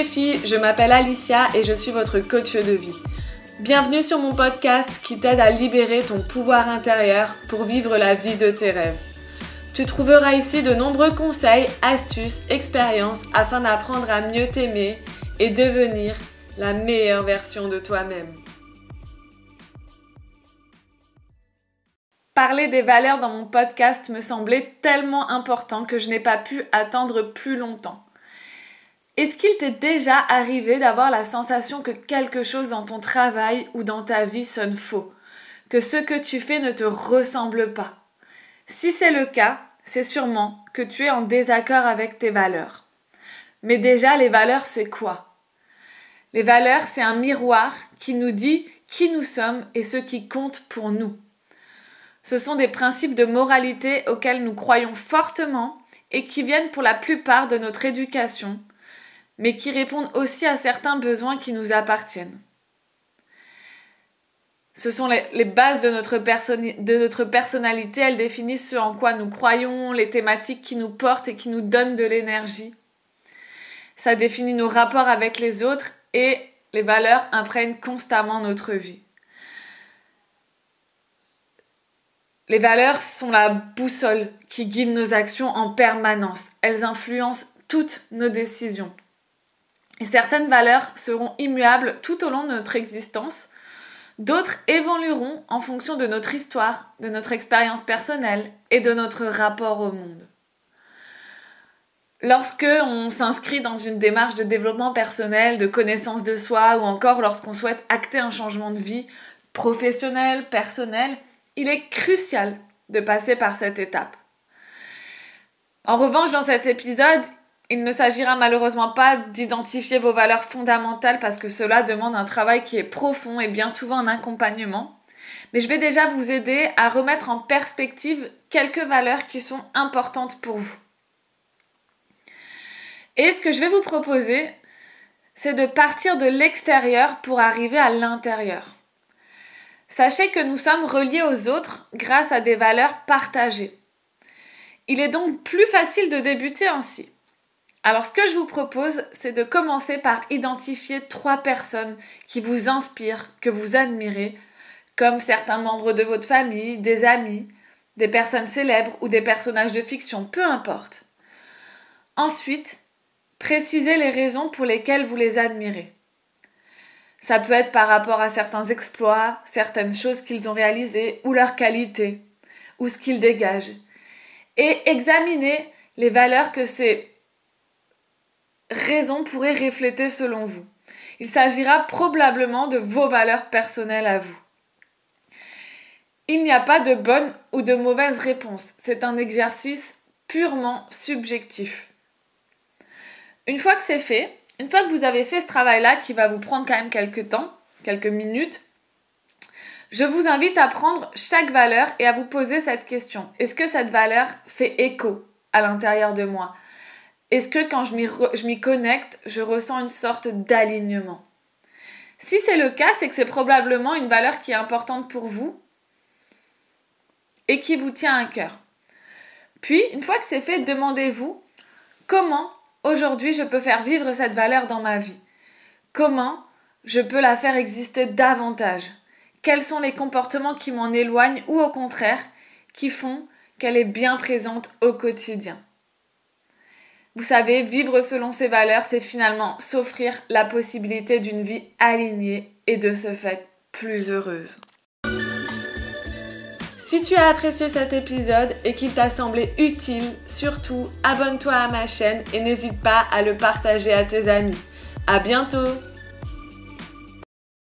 les filles, je m'appelle Alicia et je suis votre coach de vie. Bienvenue sur mon podcast qui t'aide à libérer ton pouvoir intérieur pour vivre la vie de tes rêves. Tu trouveras ici de nombreux conseils, astuces, expériences afin d'apprendre à mieux t'aimer et devenir la meilleure version de toi-même. Parler des valeurs dans mon podcast me semblait tellement important que je n'ai pas pu attendre plus longtemps. Est-ce qu'il t'est déjà arrivé d'avoir la sensation que quelque chose dans ton travail ou dans ta vie sonne faux? Que ce que tu fais ne te ressemble pas? Si c'est le cas, c'est sûrement que tu es en désaccord avec tes valeurs. Mais déjà, les valeurs, c'est quoi? Les valeurs, c'est un miroir qui nous dit qui nous sommes et ce qui compte pour nous. Ce sont des principes de moralité auxquels nous croyons fortement et qui viennent pour la plupart de notre éducation, mais qui répondent aussi à certains besoins qui nous appartiennent. Ce sont les, bases de notre, de notre personnalité, elles définissent ce en quoi nous croyons, les thématiques qui nous portent et qui nous donnent de l'énergie. Ça définit nos rapports avec les autres et les valeurs imprègnent constamment notre vie. Les valeurs sont la boussole qui guide nos actions en permanence. Elles influencent toutes nos décisions. Certaines valeurs seront immuables tout au long de notre existence. D'autres évolueront en fonction de notre histoire, de notre expérience personnelle et de notre rapport au monde. Lorsque on s'inscrit dans une démarche de développement personnel, de connaissance de soi ou encore lorsqu'on souhaite acter un changement de vie professionnel, personnel, il est crucial de passer par cette étape. En revanche, dans cet épisode, il ne s'agira malheureusement pas d'identifier vos valeurs fondamentales parce que cela demande un travail qui est profond et bien souvent un accompagnement. Mais je vais déjà vous aider à remettre en perspective quelques valeurs qui sont importantes pour vous. Et ce que je vais vous proposer, c'est de partir de l'extérieur pour arriver à l'intérieur. Sachez que nous sommes reliés aux autres grâce à des valeurs partagées. Il est donc plus facile de débuter ainsi. Alors ce que je vous propose, c'est de commencer par identifier trois personnes qui vous inspirent, que vous admirez, comme certains membres de votre famille, des amis, des personnes célèbres ou des personnages de fiction, peu importe. Ensuite, précisez les raisons pour lesquelles vous les admirez. Ça peut être par rapport à certains exploits, certaines choses qu'ils ont réalisées, ou leurs qualités, ou ce qu'ils dégagent. Et examinez les valeurs que ces raisons pourraient refléter selon vous. Il s'agira probablement de vos valeurs personnelles à vous. Il n'y a pas de bonne ou de mauvaise réponse. C'est un exercice purement subjectif. Une fois que c'est fait, une fois que vous avez fait ce travail-là, qui va vous prendre quand même quelques temps, quelques minutes, je vous invite à prendre chaque valeur et à vous poser cette question. Est-ce que cette valeur fait écho à l'intérieur de moi? Est-ce que quand je m'y connecte, je ressens une sorte d'alignement? Si c'est le cas, c'est que c'est probablement une valeur qui est importante pour vous et qui vous tient à cœur. Puis, une fois que c'est fait, demandez-vous comment Aujourd'hui, je peux faire vivre cette valeur dans ma vie? Comment je peux la faire exister davantage? Quels sont les comportements qui m'en éloignent ou au contraire qui font qu'elle est bien présente au quotidien? Vous savez, vivre selon ses valeurs, c'est finalement s'offrir la possibilité d'une vie alignée et de ce fait plus heureuse. Si tu as apprécié cet épisode et qu'il t'a semblé utile, surtout abonne-toi à ma chaîne et n'hésite pas à le partager à tes amis. À bientôt!